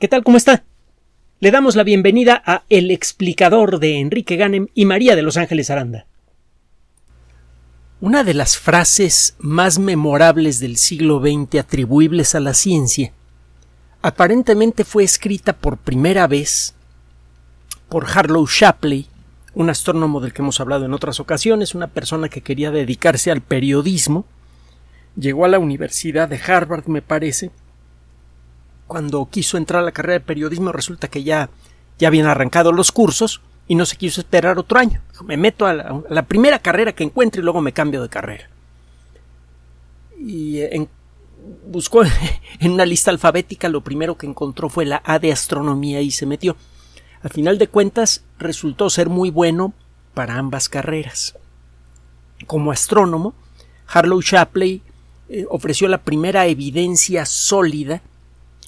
¿Qué tal? ¿Cómo está? Le damos la bienvenida a El explicador de Enrique Ganem y María de Los Ángeles Aranda. Una de las frases más memorables del siglo XX atribuibles a la ciencia aparentemente fue escrita por primera vez por Harlow Shapley, un astrónomo del que hemos hablado en otras ocasiones, una persona que quería dedicarse al periodismo. Llegó a la Universidad de Harvard, me parece, cuando quiso entrar a la carrera de periodismo resulta que ya, ya habían arrancado los cursos y no se quiso esperar otro año. Me meto a la, primera carrera que encuentre y luego me cambio de carrera. Y eh, buscó en una lista alfabética, lo primero que encontró fue la A de astronomía y se metió. Al final de cuentas resultó ser muy bueno para ambas carreras. Como astrónomo, Harlow Shapley eh, ofreció la primera evidencia sólida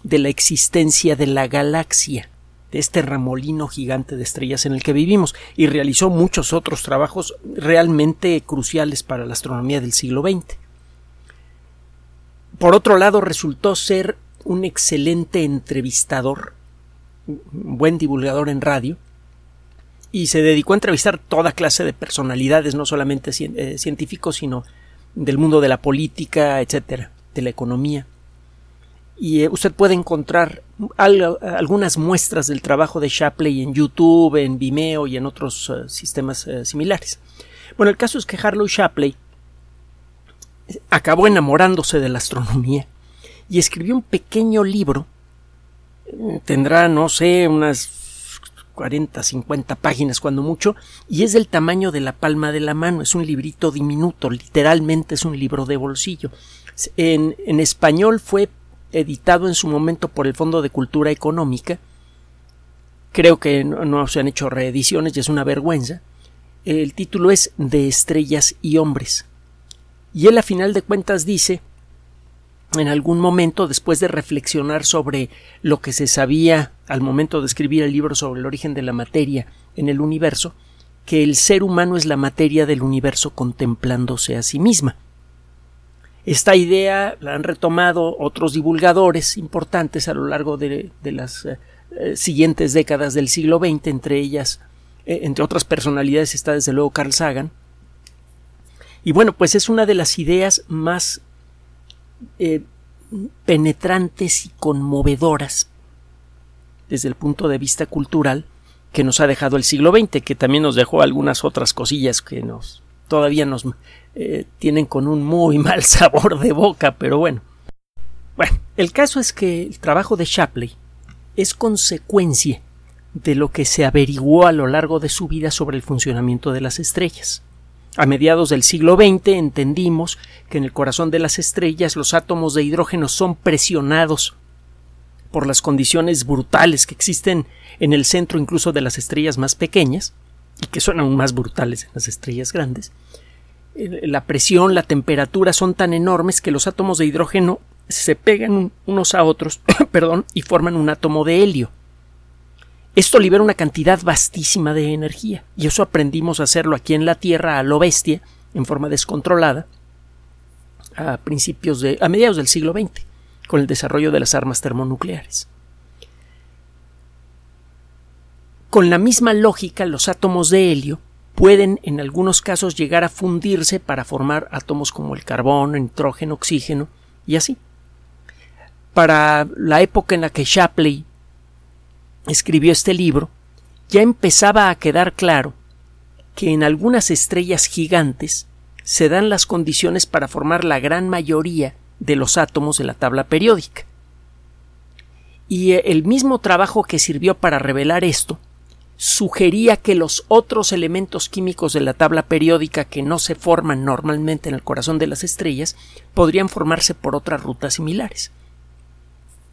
de la existencia de la galaxia, de este remolino gigante de estrellas en el que vivimos, y realizó muchos otros trabajos realmente cruciales para la astronomía del siglo XX. Por otro lado, resultó ser un excelente entrevistador, un buen divulgador en radio, y se dedicó a entrevistar toda clase de personalidades, no solamente eh, científicos, sino del mundo de la política, etcétera, de la economía y eh, usted puede encontrar algunas muestras del trabajo de Shapley en YouTube, en Vimeo y en otros eh, sistemas eh, similares. Bueno, el caso es que Harlow Shapley acabó enamorándose de la astronomía y escribió un pequeño libro. Tendrá, no sé, unas 40, 50 páginas cuando mucho, y es del tamaño de la palma de la mano. Es un librito diminuto, literalmente es un libro de bolsillo. En, en español fue editado en su momento por el Fondo de Cultura Económica. Creo que no, se han hecho reediciones y es una vergüenza. El título es De estrellas y hombres. Y él a final de cuentas dice en algún momento, después de reflexionar sobre lo que se sabía al momento de escribir el libro sobre el origen de la materia en el universo, que el ser humano es la materia del universo contemplándose a sí misma. Esta idea la han retomado otros divulgadores importantes a lo largo de, las eh, eh, siguientes décadas del siglo XX, entre ellas, eh, entre otras personalidades está desde luego Carl Sagan. Y bueno, pues es una de las ideas más penetrantes y conmovedoras desde el punto de vista cultural que nos ha dejado el siglo XX, que también nos dejó algunas otras cosillas que nos todavía nos eh, tienen con un muy mal sabor de boca, pero bueno. Bueno, el caso es que el trabajo de Shapley es consecuencia de lo que se averiguó a lo largo de su vida sobre el funcionamiento de las estrellas. A mediados del siglo XX entendimos que en el corazón de las estrellas los átomos de hidrógeno son presionados por las condiciones brutales que existen en el centro incluso de las estrellas más pequeñas, y que son aún más brutales en las estrellas grandes, la presión, la temperatura son tan enormes que los átomos de hidrógeno se pegan unos a otros perdón, y forman un átomo de helio. Esto libera una cantidad vastísima de energía, y eso aprendimos a hacerlo aquí en la Tierra a lo bestia, en forma descontrolada, a principios de. a mediados del siglo XX, con el desarrollo de las armas termonucleares. Con la misma lógica, los átomos de helio pueden en algunos casos llegar a fundirse para formar átomos como el carbón, nitrógeno, oxígeno y así. Para la época en la que Shapley escribió este libro, ya empezaba a quedar claro que en algunas estrellas gigantes se dan las condiciones para formar la gran mayoría de los átomos de la tabla periódica. Y el mismo trabajo que sirvió para revelar esto sugería que los otros elementos químicos de la tabla periódica que no se forman normalmente en el corazón de las estrellas podrían formarse por otras rutas similares.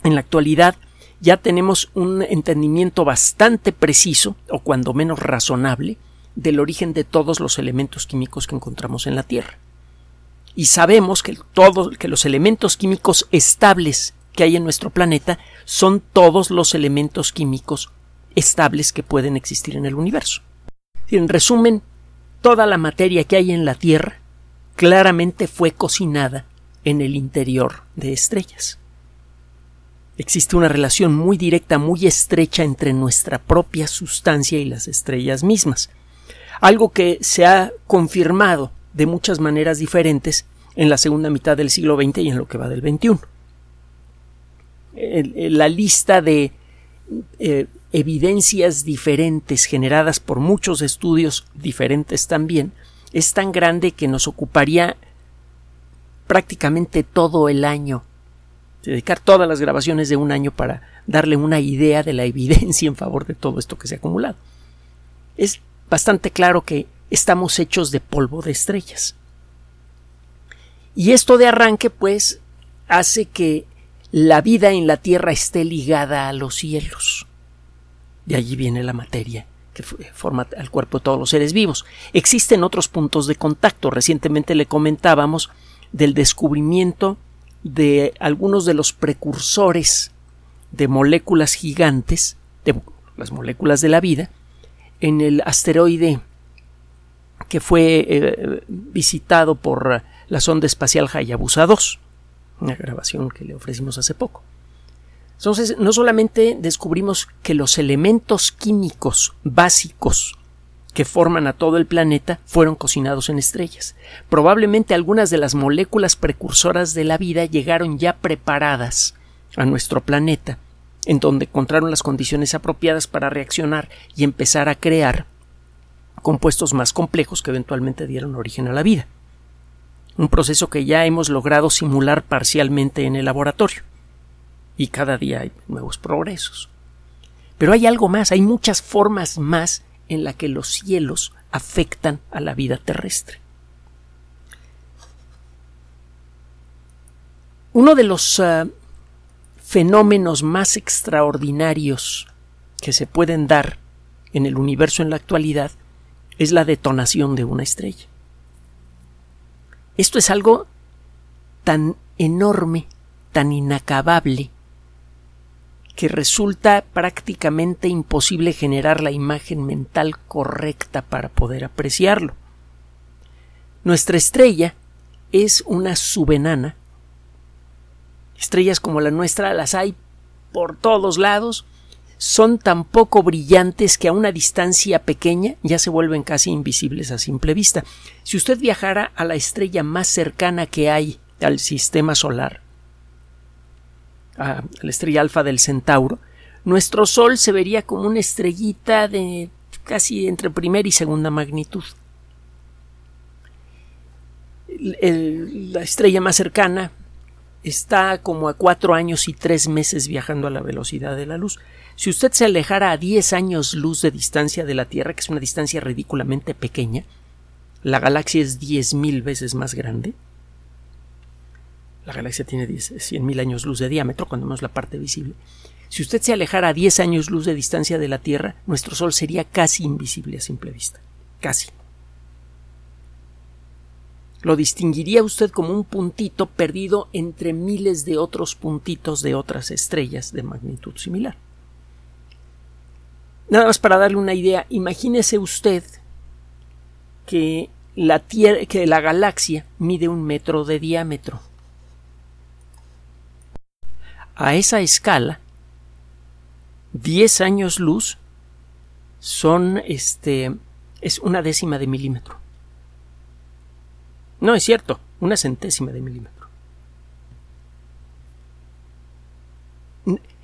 En la actualidad ya tenemos un entendimiento bastante preciso, o cuando menos razonable, del origen de todos los elementos químicos que encontramos en la Tierra. Y sabemos que, todos, que los elementos químicos estables que hay en nuestro planeta son todos los elementos químicos estables que pueden existir en el universo. En resumen, toda la materia que hay en la Tierra claramente fue cocinada en el interior de estrellas. Existe una relación muy directa, muy estrecha entre nuestra propia sustancia y las estrellas mismas. Algo que se ha confirmado de muchas maneras diferentes en la segunda mitad del siglo XX y en lo que va del XXI. La lista de eh, evidencias diferentes generadas por muchos estudios diferentes también es tan grande que nos ocuparía prácticamente todo el año dedicar todas las grabaciones de un año para darle una idea de la evidencia en favor de todo esto que se ha acumulado. Es bastante claro que estamos hechos de polvo de estrellas. Y esto de arranque, pues, hace que la vida en la Tierra esté ligada a los cielos. De allí viene la materia que forma el cuerpo de todos los seres vivos. Existen otros puntos de contacto. Recientemente le comentábamos del descubrimiento de algunos de los precursores de moléculas gigantes, de las moléculas de la vida, en el asteroide que fue eh, visitado por la sonda espacial Hayabusa 2, una grabación que le ofrecimos hace poco. Entonces, no solamente descubrimos que los elementos químicos básicos que forman a todo el planeta fueron cocinados en estrellas. Probablemente algunas de las moléculas precursoras de la vida llegaron ya preparadas a nuestro planeta, en donde encontraron las condiciones apropiadas para reaccionar y empezar a crear compuestos más complejos que eventualmente dieron origen a la vida. Un proceso que ya hemos logrado simular parcialmente en el laboratorio. Y cada día hay nuevos progresos. Pero hay algo más, hay muchas formas más en la que los cielos afectan a la vida terrestre. Uno de los ah, fenómenos más extraordinarios que se pueden dar en el universo en la actualidad es la detonación de una estrella. Esto es algo tan enorme, tan inacabable, que resulta prácticamente imposible generar la imagen mental correcta para poder apreciarlo. Nuestra estrella es una subenana. Estrellas como la nuestra las hay por todos lados, son tan poco brillantes que a una distancia pequeña ya se vuelven casi invisibles a simple vista. Si usted viajara a la estrella más cercana que hay al sistema solar, a la estrella alfa del Centauro, nuestro Sol se vería como una estrellita de casi entre primera y segunda magnitud. la estrella más cercana está como a cuatro años y tres meses viajando a la velocidad de la luz. Si usted se alejara a diez años luz de distancia de la Tierra, que es una distancia ridículamente pequeña, la galaxia es diez mil veces más grande, la galaxia tiene 100.000 años luz de diámetro, cuando menos la parte visible. Si usted se alejara a 10 años luz de distancia de la Tierra, nuestro Sol sería casi invisible a simple vista. Casi. Lo distinguiría usted como un puntito perdido entre miles de otros puntitos de otras estrellas de magnitud similar. Nada más para darle una idea, imagínese usted que la, que la galaxia mide un metro de diámetro a esa escala, 10 años luz son este es una décima de milímetro. No es cierto, una centésima de milímetro.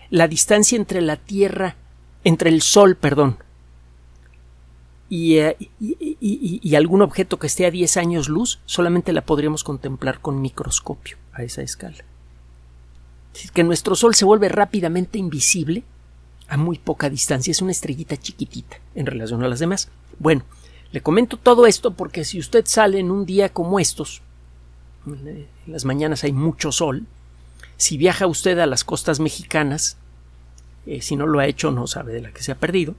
La distancia entre la Tierra, entre el Sol, perdón, y, eh, y, algún objeto que esté a 10 años luz, solamente la podríamos contemplar con microscopio a esa escala que nuestro Sol se vuelve rápidamente invisible a muy poca distancia. Es una estrellita chiquitita en relación a las demás. Bueno, le comento todo esto porque si usted sale en un día como estos, en las mañanas hay mucho sol, si viaja usted a las costas mexicanas, eh, si no lo ha hecho no sabe de la que se ha perdido,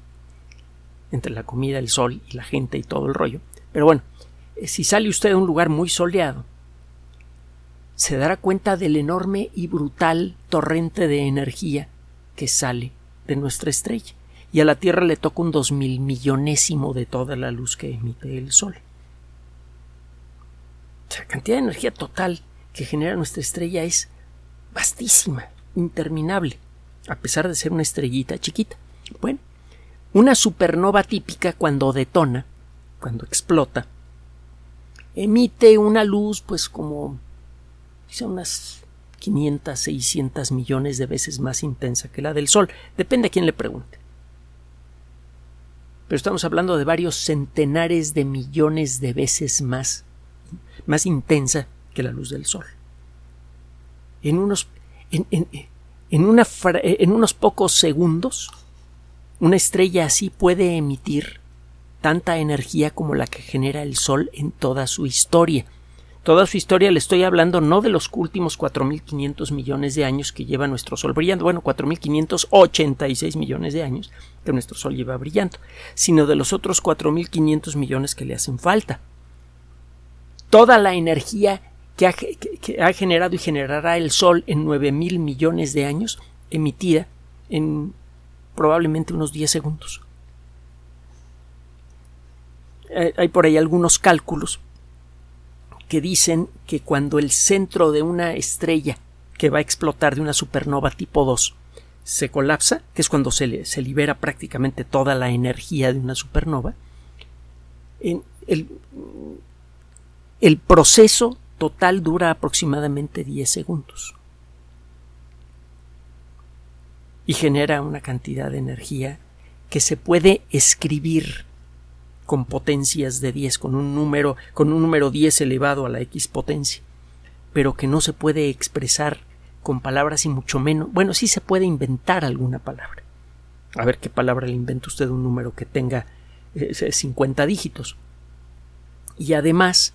entre la comida, el sol y la gente y todo el rollo. Pero bueno, eh, si sale usted a un lugar muy soleado, se dará cuenta del enorme y brutal torrente de energía que sale de nuestra estrella, y a la Tierra le toca un dos mil millonésimo de toda la luz que emite el Sol. La cantidad de energía total que genera nuestra estrella es vastísima, interminable, a pesar de ser una estrellita chiquita. Bueno, una supernova típica cuando detona, cuando explota, emite una luz pues como quizá unas 500, 600 millones de veces más intensa que la del Sol. Depende a quién le pregunte. Pero estamos hablando de varios centenares de millones de veces más, más intensa que la luz del Sol. En unos, en, en, una, en unos pocos segundos, una estrella así puede emitir tanta energía como la que genera el Sol en toda su historia. Toda su historia le estoy hablando no de los últimos 4.500 millones de años que lleva nuestro Sol brillando, bueno, 4.586 millones de años que nuestro Sol lleva brillando, sino de los otros 4.500 millones que le hacen falta. Toda la energía que ha, que ha generado y generará el Sol en 9.000 millones de años, emitida en probablemente unos 10 segundos. Eh, hay por ahí algunos cálculos que dicen que cuando el centro de una estrella que va a explotar de una supernova tipo 2 se colapsa, que es cuando se, libera prácticamente toda la energía de una supernova, el, el proceso total dura aproximadamente 10 segundos. Y genera una cantidad de energía que se puede escribir con potencias de 10, con un número, con un número 10 elevado a la x potencia, pero que no se puede expresar con palabras y mucho menos, bueno, sí se puede inventar alguna palabra. A ver qué palabra le inventa usted un número que tenga 50 eh, dígitos. Y además,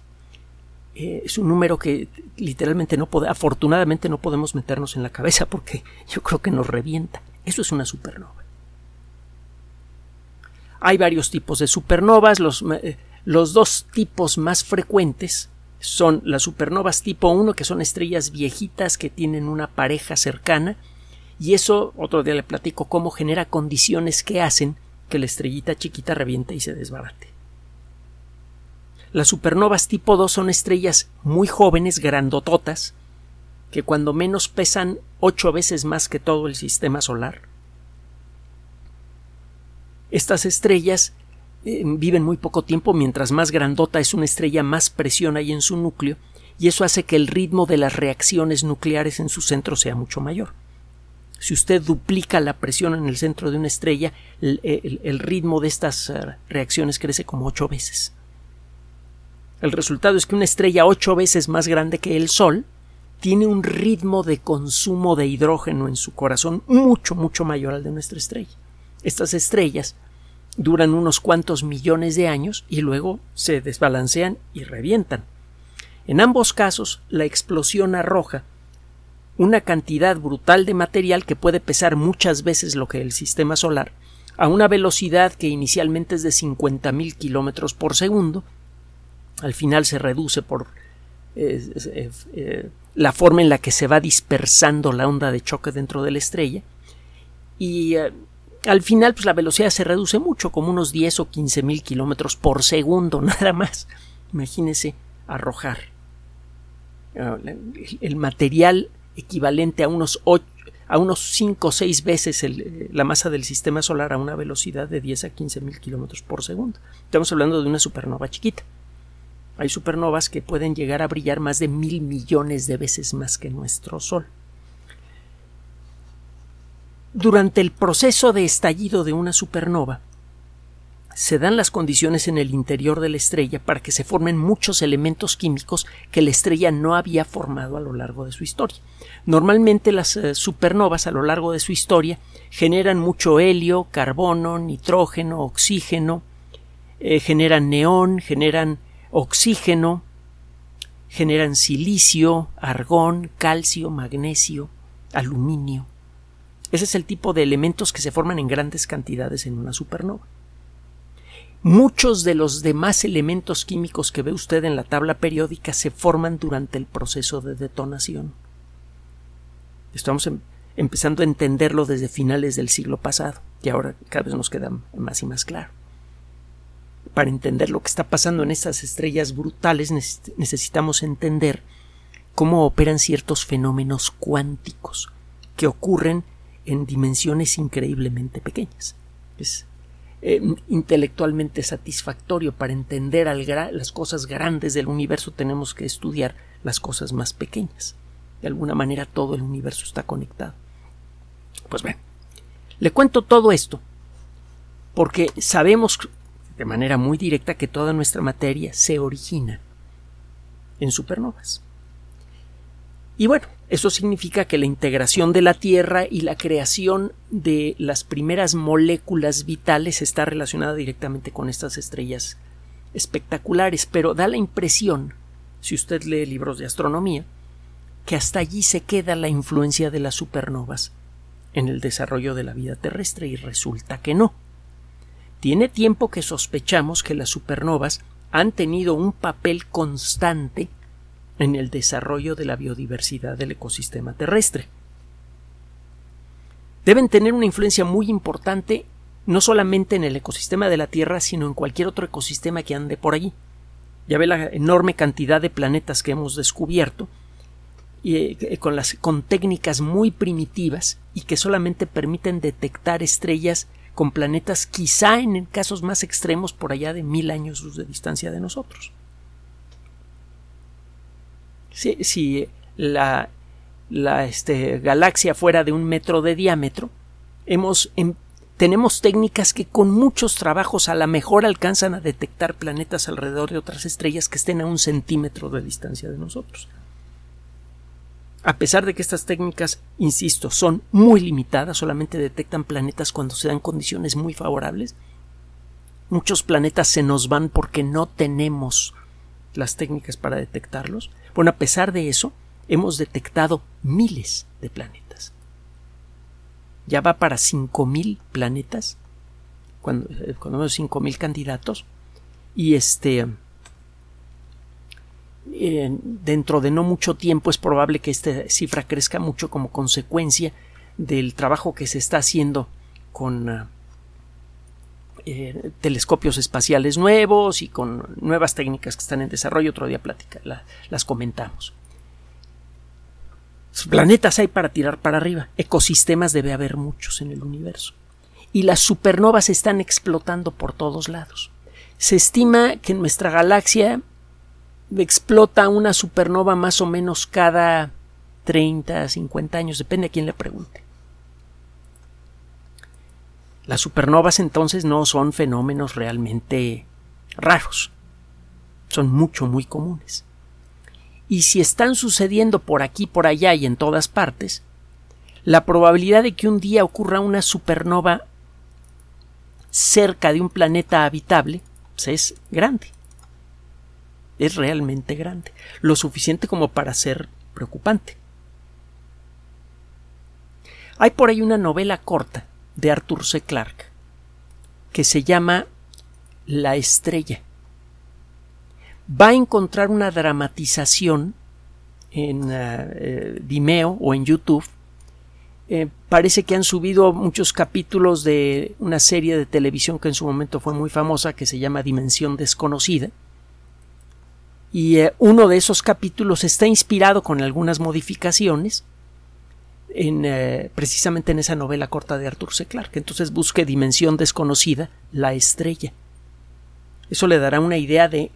eh, es un número que literalmente no podemos, afortunadamente no podemos meternos en la cabeza porque yo creo que nos revienta. Eso es una supernova. Hay varios tipos de supernovas. Los, eh, los dos tipos más frecuentes son las supernovas tipo 1, que son estrellas viejitas que tienen una pareja cercana, y eso otro día le platico cómo genera condiciones que hacen que la estrellita chiquita reviente y se desbarate. Las supernovas tipo 2 son estrellas muy jóvenes, grandototas, que cuando menos pesan ocho veces más que todo el sistema solar estas estrellas eh, viven muy poco tiempo, mientras más grandota es una estrella, más presión hay en su núcleo, y eso hace que el ritmo de las reacciones nucleares en su centro sea mucho mayor. Si usted duplica la presión en el centro de una estrella, el, ritmo de estas eh, reacciones crece como ocho veces. El resultado es que una estrella ocho veces más grande que el Sol tiene un ritmo de consumo de hidrógeno en su corazón mucho, mucho mayor al de nuestra estrella. Estas estrellas duran unos cuantos millones de años y luego se desbalancean y revientan. En ambos casos, la explosión arroja una cantidad brutal de material que puede pesar muchas veces lo que el sistema solar, a una velocidad que inicialmente es de 50.000 kilómetros por segundo, al final se reduce por eh, eh, eh, la forma en la que se va dispersando la onda de choque dentro de la estrella, y al final, pues la velocidad se reduce mucho, como unos 10 o 15 mil kilómetros por segundo, nada más. Imagínese arrojar ah, el material equivalente a unos 8, a unos 5 o 6 veces la masa del sistema solar a una velocidad de 10 a 15 mil kilómetros por segundo. Estamos hablando de una supernova chiquita. Hay supernovas que pueden llegar a brillar más de mil millones de veces más que nuestro Sol. Durante el proceso de estallido de una supernova, se dan las condiciones en el interior de la estrella para que se formen muchos elementos químicos que la estrella no había formado a lo largo de su historia. Normalmente las eh, supernovas a lo largo de su historia generan mucho helio, carbono, nitrógeno, oxígeno, eh, generan neón, generan oxígeno, generan silicio, argón, calcio, magnesio, aluminio. Ese es el tipo de elementos que se forman en grandes cantidades en una supernova. Muchos de los demás elementos químicos que ve usted en la tabla periódica se forman durante el proceso de detonación. Estamos em, empezando a entenderlo desde finales del siglo pasado y ahora cada vez nos queda más y más claro. Para entender lo que está pasando en estas estrellas brutales necesitamos entender cómo operan ciertos fenómenos cuánticos que ocurren en dimensiones increíblemente pequeñas. Es eh, intelectualmente satisfactorio para entender las cosas grandes del universo tenemos que estudiar las cosas más pequeñas. De alguna manera todo el universo está conectado. Pues bien, le cuento todo esto porque sabemos de manera muy directa que toda nuestra materia se origina en supernovas. Y bueno, eso significa que la integración de la Tierra y la creación de las primeras moléculas vitales está relacionada directamente con estas estrellas espectaculares, pero da la impresión, si usted lee libros de astronomía, que hasta allí se queda la influencia de las supernovas en el desarrollo de la vida terrestre y resulta que no. Tiene tiempo que sospechamos que las supernovas han tenido un papel constante en el desarrollo de la biodiversidad del ecosistema terrestre. Deben tener una influencia muy importante no solamente en el ecosistema de la Tierra, sino en cualquier otro ecosistema que ande por allí. Ya ve la enorme cantidad de planetas que hemos descubierto y, eh, con, las, con técnicas muy primitivas y que solamente permiten detectar estrellas con planetas quizá en casos más extremos por allá de mil años de distancia de nosotros si, la, este, galaxia fuera de un metro de diámetro, em, tenemos técnicas que con muchos trabajos a la mejor alcanzan a detectar planetas alrededor de otras estrellas que estén a un centímetro de distancia de nosotros. A pesar de que estas técnicas, insisto, son muy limitadas, solamente detectan planetas cuando se dan condiciones muy favorables, muchos planetas se nos van porque no tenemos las técnicas para detectarlos. Bueno, a pesar de eso, hemos detectado miles de planetas. Ya va para 5.000 planetas, cuando, eh, cuando vemos 5.000 candidatos, y este, eh, dentro de no mucho tiempo es probable que esta cifra crezca mucho como consecuencia del trabajo que se está haciendo con ah, eh, telescopios espaciales nuevos y con nuevas técnicas que están en desarrollo. Otro día plática, las comentamos. Planetas hay para tirar para arriba. Ecosistemas debe haber muchos en el universo. Y las supernovas están explotando por todos lados. Se estima que en nuestra galaxia explota una supernova más o menos cada 30, 50 años, depende a quién le pregunte. Las supernovas entonces no son fenómenos realmente raros, son mucho, muy comunes. Y si están sucediendo por aquí, por allá y en todas partes, la probabilidad de que un día ocurra una supernova cerca de un planeta habitable pues, es grande. Es realmente grande. Lo suficiente como para ser preocupante. Hay por ahí una novela corta de Arthur C. Clarke que se llama La estrella. Va a encontrar una dramatización en eh, eh, Vimeo o en YouTube. Eh, parece que han subido muchos capítulos de una serie de televisión que en su momento fue muy famosa que se llama Dimensión desconocida. Y uno de esos capítulos está inspirado con algunas modificaciones eh, precisamente en esa novela corta de Arthur C. Clarke. Entonces busque Dimensión desconocida, la estrella. Eso le dará una idea de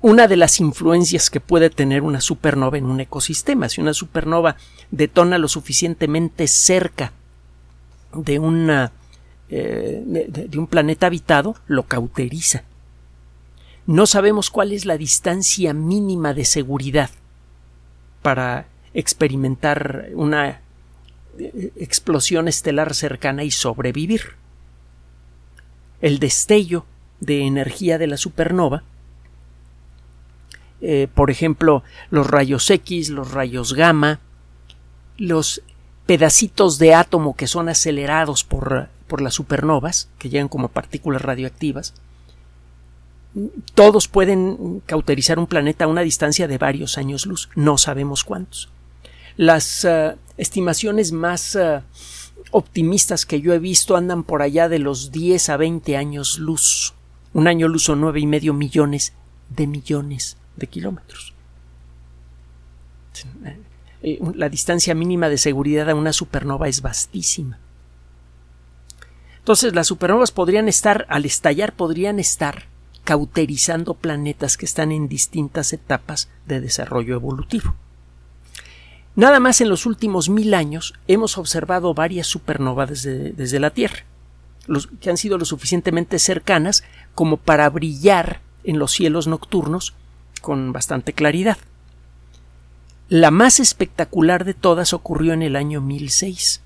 una de las influencias que puede tener una supernova en un ecosistema. Si una supernova detona lo suficientemente cerca de, una, eh, de un planeta habitado, lo cauteriza. No sabemos cuál es la distancia mínima de seguridad para experimentar una eh, explosión estelar cercana y sobrevivir. El destello de energía de la supernova, eh, por ejemplo, los rayos X, los rayos gamma, los pedacitos de átomo que son acelerados por, por las supernovas, que llegan como partículas radioactivas, todos pueden cauterizar un planeta a una distancia de varios años luz, no sabemos cuántos. Las eh, estimaciones más eh, optimistas que yo he visto andan por allá de los 10 a 20 años luz. Un año luz son nueve y medio millones de millones de kilómetros. eh, la distancia mínima de seguridad a una supernova es vastísima. Entonces las supernovas podrían estar, al estallar, podrían estar cauterizando planetas que están en distintas etapas de desarrollo evolutivo. Nada más en los últimos mil años hemos observado varias supernovas desde, desde la Tierra, los, que han sido lo suficientemente cercanas como para brillar en los cielos nocturnos con bastante claridad. La más espectacular de todas ocurrió en el año 1006.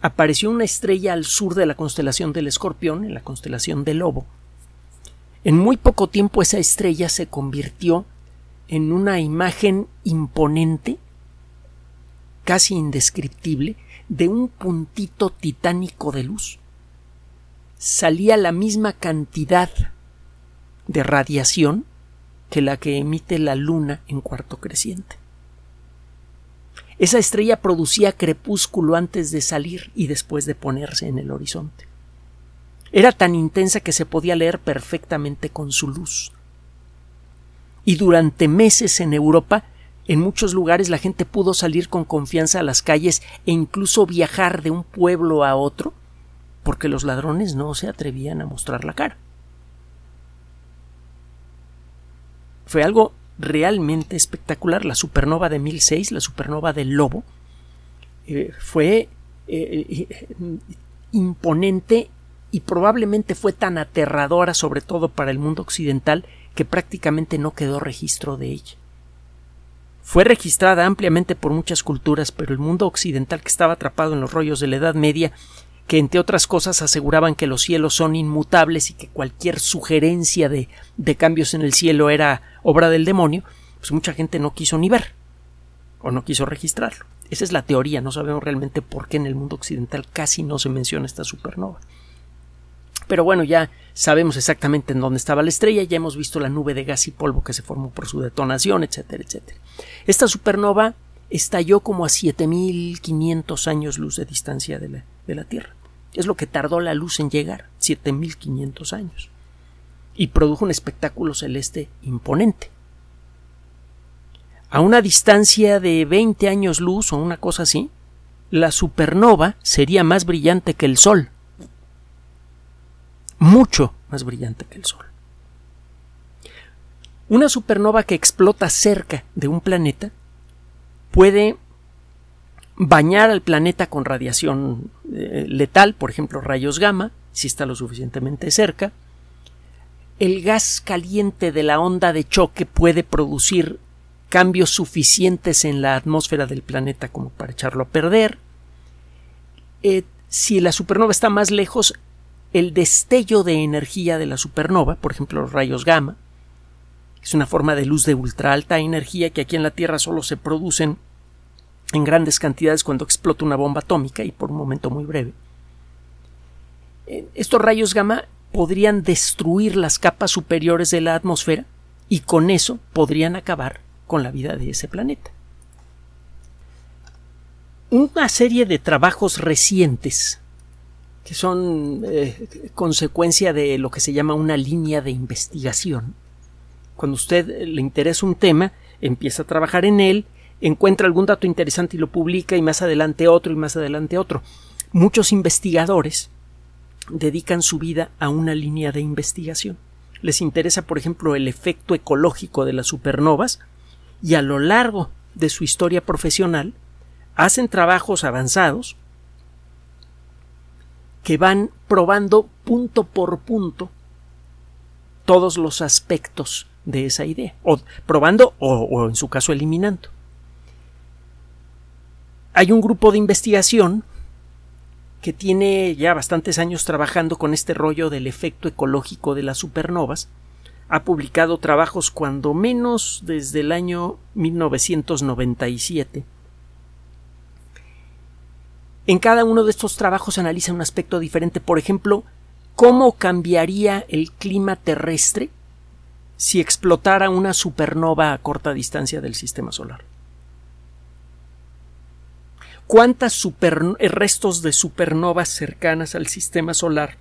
Apareció una estrella al sur de la constelación del Escorpión, en la constelación del Lobo, en muy poco tiempo esa estrella se convirtió en una imagen imponente, casi indescriptible, de un puntito titánico de luz. Salía la misma cantidad de radiación que la que emite la luna en cuarto creciente. Esa estrella producía crepúsculo antes de salir y después de ponerse en el horizonte. Era tan intensa que se podía leer perfectamente con su luz. Y durante meses en Europa, en muchos lugares la gente pudo salir con confianza a las calles e incluso viajar de un pueblo a otro, porque los ladrones no se atrevían a mostrar la cara. Fue algo realmente espectacular. La supernova de 1006, la supernova del Lobo, eh, fue eh, eh, imponente y probablemente fue tan aterradora, sobre todo para el mundo occidental, que prácticamente no quedó registro de ella. Fue registrada ampliamente por muchas culturas, pero el mundo occidental que estaba atrapado en los rollos de la Edad Media, que entre otras cosas aseguraban que los cielos son inmutables y que cualquier sugerencia de, de cambios en el cielo era obra del demonio, pues mucha gente no quiso ni ver o no quiso registrarlo. Esa es la teoría, no sabemos realmente por qué en el mundo occidental casi no se menciona esta supernova. Pero bueno, ya sabemos exactamente en dónde estaba la estrella, ya hemos visto la nube de gas y polvo que se formó por su detonación, etcétera, etcétera. Esta supernova estalló como a 7500 años luz de distancia de la, de la Tierra. Es lo que tardó la luz en llegar, 7500 años. Y produjo un espectáculo celeste imponente. A una distancia de 20 años luz o una cosa así, la supernova sería más brillante que el Sol mucho más brillante que el Sol. Una supernova que explota cerca de un planeta puede bañar al planeta con radiación eh, letal, por ejemplo rayos gamma, si está lo suficientemente cerca. El gas caliente de la onda de choque puede producir cambios suficientes en la atmósfera del planeta como para echarlo a perder. Eh, si la supernova está más lejos, el destello de energía de la supernova, por ejemplo los rayos gamma, es una forma de luz de ultra alta energía que aquí en la Tierra solo se producen en grandes cantidades cuando explota una bomba atómica y por un momento muy breve. Eh, estos rayos gamma podrían destruir las capas superiores de la atmósfera y con eso podrían acabar con la vida de ese planeta. Una serie de trabajos recientes que son eh, consecuencia de lo que se llama una línea de investigación. Cuando usted le interesa un tema, empieza a trabajar en él, encuentra algún dato interesante y lo publica y más adelante otro y más adelante otro. Muchos investigadores dedican su vida a una línea de investigación. Les interesa, por ejemplo, el efecto ecológico de las supernovas y a lo largo de su historia profesional hacen trabajos avanzados que van probando punto por punto todos los aspectos de esa idea, o probando o, en su caso eliminando. Hay un grupo de investigación que tiene ya bastantes años trabajando con este rollo del efecto ecológico de las supernovas. Ha publicado trabajos cuando menos desde el año 1997 en cada uno de estos trabajos se analiza un aspecto diferente. Por ejemplo, cómo cambiaría el clima terrestre si explotara una supernova a corta distancia del sistema solar. ¿Cuántas restos de supernovas cercanas al sistema solar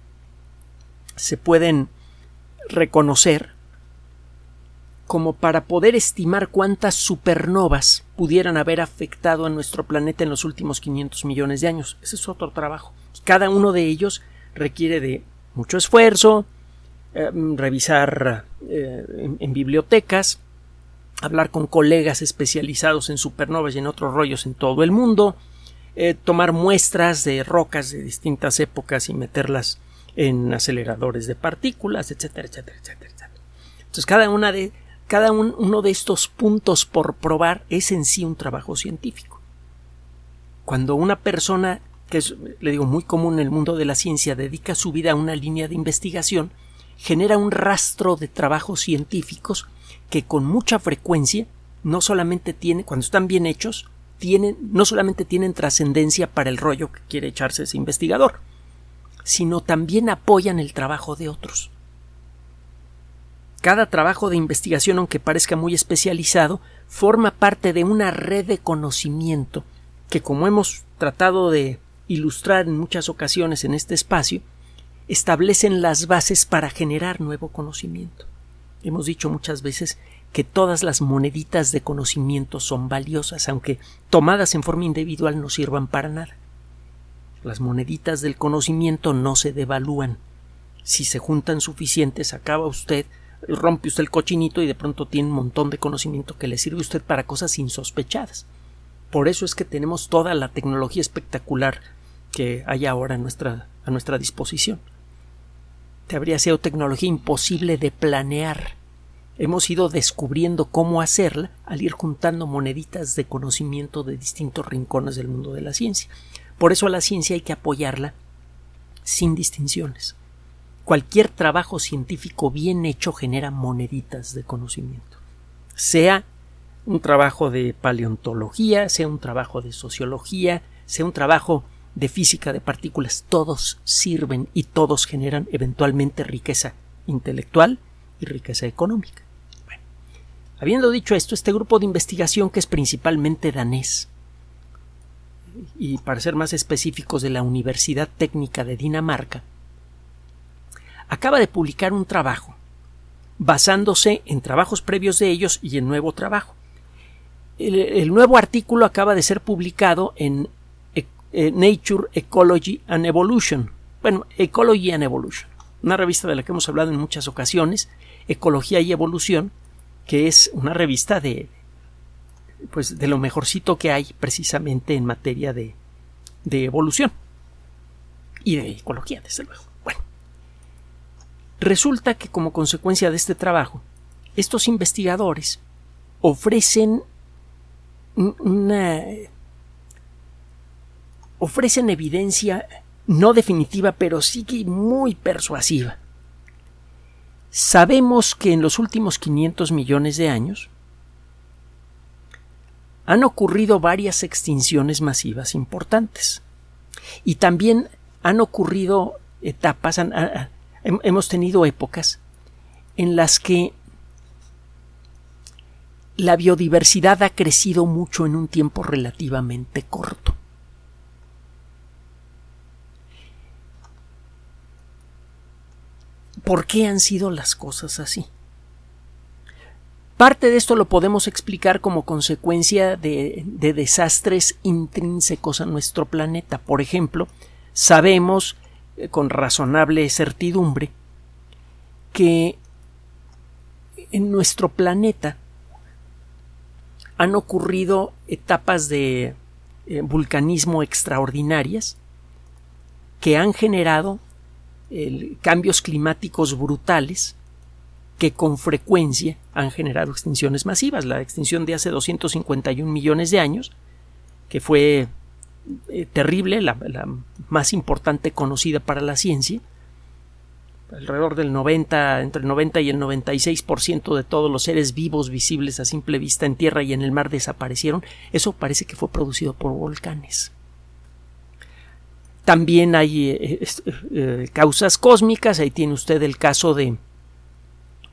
se pueden reconocer como para poder estimar cuántas supernovas pudieran haber afectado a nuestro planeta en los últimos 500 millones de años. Ese es otro trabajo. Cada uno de ellos requiere de mucho esfuerzo, eh, revisar eh, en, bibliotecas, hablar con colegas especializados en supernovas y en otros rollos en todo el mundo, eh, tomar muestras de rocas de distintas épocas y meterlas en aceleradores de partículas, etcétera, etcétera, etcétera. Entonces, cada, una de, cada uno de estos puntos por probar es en sí un trabajo científico. Cuando una persona, que es, le digo, muy común en el mundo de la ciencia, dedica su vida a una línea de investigación, genera un rastro de trabajos científicos que con mucha frecuencia no solamente tiene, cuando están bien hechos, tienen, no solamente tienen trascendencia para el rollo que quiere echarse ese investigador, sino también apoyan el trabajo de otros. Cada trabajo de investigación, aunque parezca muy especializado, forma parte de una red de conocimiento que, como hemos tratado de ilustrar en muchas ocasiones en este espacio, establecen las bases para generar nuevo conocimiento. Hemos dicho muchas veces que todas las moneditas de conocimiento son valiosas, aunque tomadas en forma individual no sirvan para nada. Las moneditas del conocimiento no se devalúan. Si se juntan suficientes, acaba usted, rompe usted el cochinito y de pronto tiene un montón de conocimiento que le sirve a usted para cosas insospechadas. Por eso es que tenemos toda la tecnología espectacular que hay ahora a nuestra, a nuestra disposición habría sido tecnología imposible de planear. Hemos ido descubriendo cómo hacerla al ir juntando moneditas de conocimiento de distintos rincones del mundo de la ciencia. Por eso a la ciencia hay que apoyarla sin distinciones. Cualquier trabajo científico bien hecho genera moneditas de conocimiento. Sea un trabajo de paleontología, sea un trabajo de sociología, sea un trabajo de física de partículas, todos sirven y todos generan eventualmente riqueza intelectual y riqueza económica. Habiendo dicho esto, este grupo de investigación que es principalmente danés y para ser más específicos de la Universidad Técnica de Dinamarca, acaba de publicar un trabajo basándose en trabajos previos de ellos y en nuevo trabajo. El, nuevo artículo acaba de ser publicado en eh, Nature, Ecology and Evolution. Bueno, Ecology and Evolution, una revista de la que hemos hablado en muchas ocasiones, Ecología y Evolución, que es una revista de pues de lo mejorcito que hay precisamente en materia de, de evolución y de ecología, desde luego. Resulta que como consecuencia de este trabajo, estos investigadores ofrecen una ofrecen evidencia no definitiva, pero sí muy persuasiva. Sabemos que en los últimos 500 millones de años han ocurrido varias extinciones masivas importantes y también han ocurrido etapas, hemos tenido épocas en las que la biodiversidad ha crecido mucho en un tiempo relativamente corto. ¿Por qué han sido las cosas así? Parte de esto lo podemos explicar como consecuencia de, desastres intrínsecos a nuestro planeta. Por ejemplo, sabemos con razonable certidumbre que en nuestro planeta han ocurrido etapas de eh, vulcanismo extraordinarias que han generado cambios climáticos brutales que con frecuencia han generado extinciones masivas. La extinción de hace 251 millones de años, que fue eh, terrible, la, más importante conocida para la ciencia, alrededor del 90, entre el 90 y el 96% de todos los seres vivos visibles a simple vista en tierra y en el mar desaparecieron, eso parece que fue producido por volcanes. También hay eh, eh, causas cósmicas, ahí tiene usted el caso de,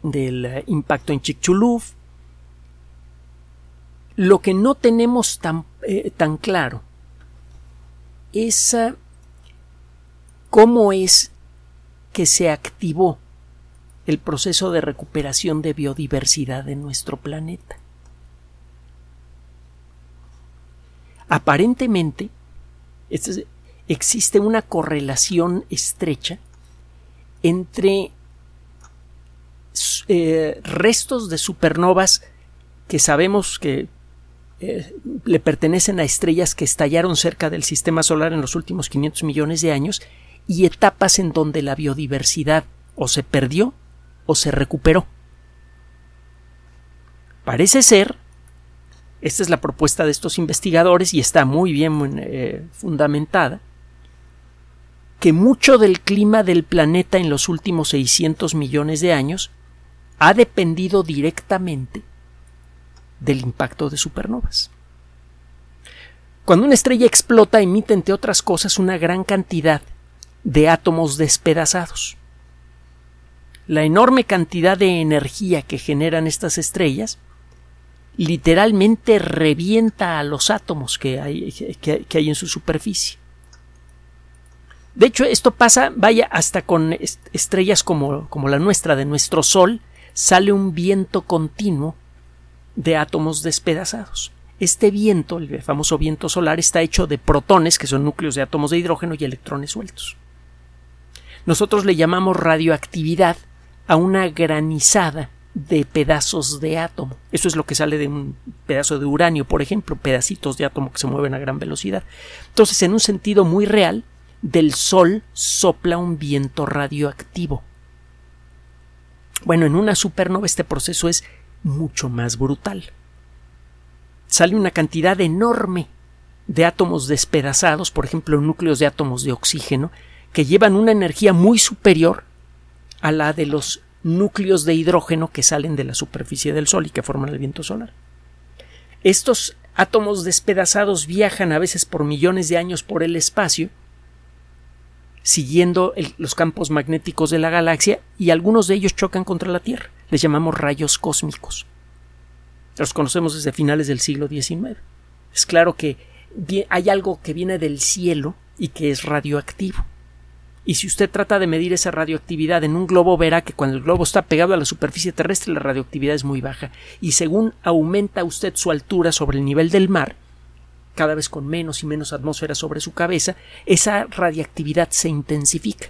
del impacto en Chicxulub. Lo que no tenemos tan, tan claro cómo es que se activó el proceso de recuperación de biodiversidad de nuestro planeta. Aparentemente, existe una correlación estrecha entre eh, restos de supernovas que sabemos que eh, le pertenecen a estrellas que estallaron cerca del sistema solar en los últimos 500 millones de años y etapas en donde la biodiversidad o se perdió o se recuperó. Parece ser, esta es la propuesta de estos investigadores y está muy bien eh, fundamentada, que mucho del clima del planeta en los últimos 600 millones de años ha dependido directamente del impacto de supernovas. Cuando una estrella explota emite, entre otras cosas, una gran cantidad de átomos despedazados. La enorme cantidad de energía que generan estas estrellas literalmente revienta a los átomos que hay, que, hay en su superficie. De hecho, esto pasa, vaya, hasta con estrellas como, como la nuestra, de nuestro Sol, sale un viento continuo de átomos despedazados. Este viento, el famoso viento solar, está hecho de protones, que son núcleos de átomos de hidrógeno, y electrones sueltos. Nosotros le llamamos radioactividad a una granizada de pedazos de átomo. Eso es lo que sale de un pedazo de uranio, por ejemplo, pedacitos de átomo que se mueven a gran velocidad. Entonces, en un sentido muy real, del Sol sopla un viento radioactivo. Bueno, en una supernova este proceso es mucho más brutal. Sale una cantidad enorme de átomos despedazados, por ejemplo, núcleos de átomos de oxígeno, que llevan una energía muy superior a la de los núcleos de hidrógeno que salen de la superficie del Sol y que forman el viento solar. Estos átomos despedazados viajan a veces por millones de años por el espacio siguiendo los campos magnéticos de la galaxia y algunos de ellos chocan contra la Tierra. Les llamamos rayos cósmicos. Los conocemos desde finales del siglo XIX. Es claro que hay algo que viene del cielo y que es radioactivo. Y si usted trata de medir esa radioactividad en un globo, verá que cuando el globo está pegado a la superficie terrestre la radioactividad es muy baja. Y según aumenta usted su altura sobre el nivel del mar, cada vez con menos y menos atmósfera sobre su cabeza, esa radiactividad se intensifica.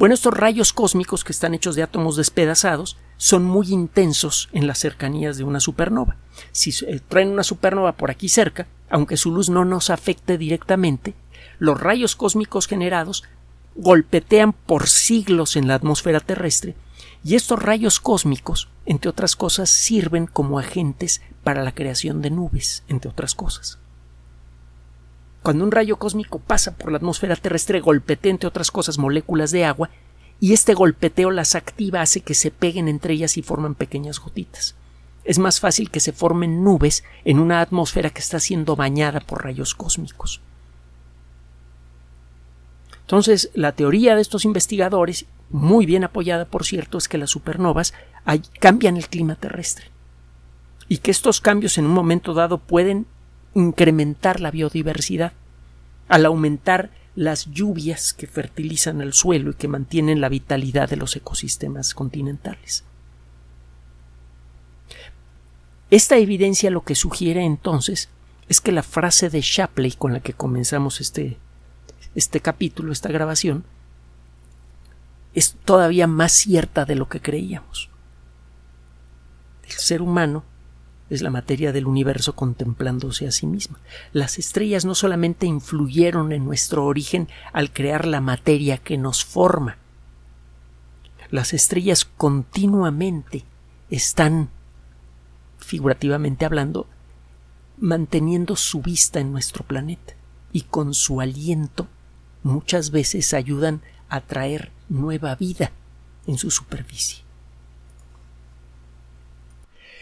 Bueno, estos rayos cósmicos que están hechos de átomos despedazados son muy intensos en las cercanías de una supernova. Si traen una supernova por aquí cerca, aunque su luz no nos afecte directamente, los rayos cósmicos generados golpetean por siglos en la atmósfera terrestre y estos rayos cósmicos, entre otras cosas, sirven como agentes para la creación de nubes, entre otras cosas. Cuando un rayo cósmico pasa por la atmósfera terrestre, golpetea, entre otras cosas, moléculas de agua, y este golpeteo las activa, hace que se peguen entre ellas y forman pequeñas gotitas. Es más fácil que se formen nubes en una atmósfera que está siendo bañada por rayos cósmicos. Entonces, la teoría de estos investigadores, muy bien apoyada por cierto, es que las supernovas cambian el clima terrestre y que estos cambios en un momento dado pueden incrementar la biodiversidad al aumentar las lluvias que fertilizan el suelo y que mantienen la vitalidad de los ecosistemas continentales. Esta evidencia lo que sugiere entonces es que la frase de Shapley con la que comenzamos este este capítulo, esta grabación, es todavía más cierta de lo que creíamos. El ser humano es la materia del universo contemplándose a sí misma. Las estrellas no solamente influyeron en nuestro origen al crear la materia que nos forma, las estrellas continuamente están, figurativamente hablando, manteniendo su vista en nuestro planeta y con su aliento muchas veces ayudan a traer nueva vida en su superficie.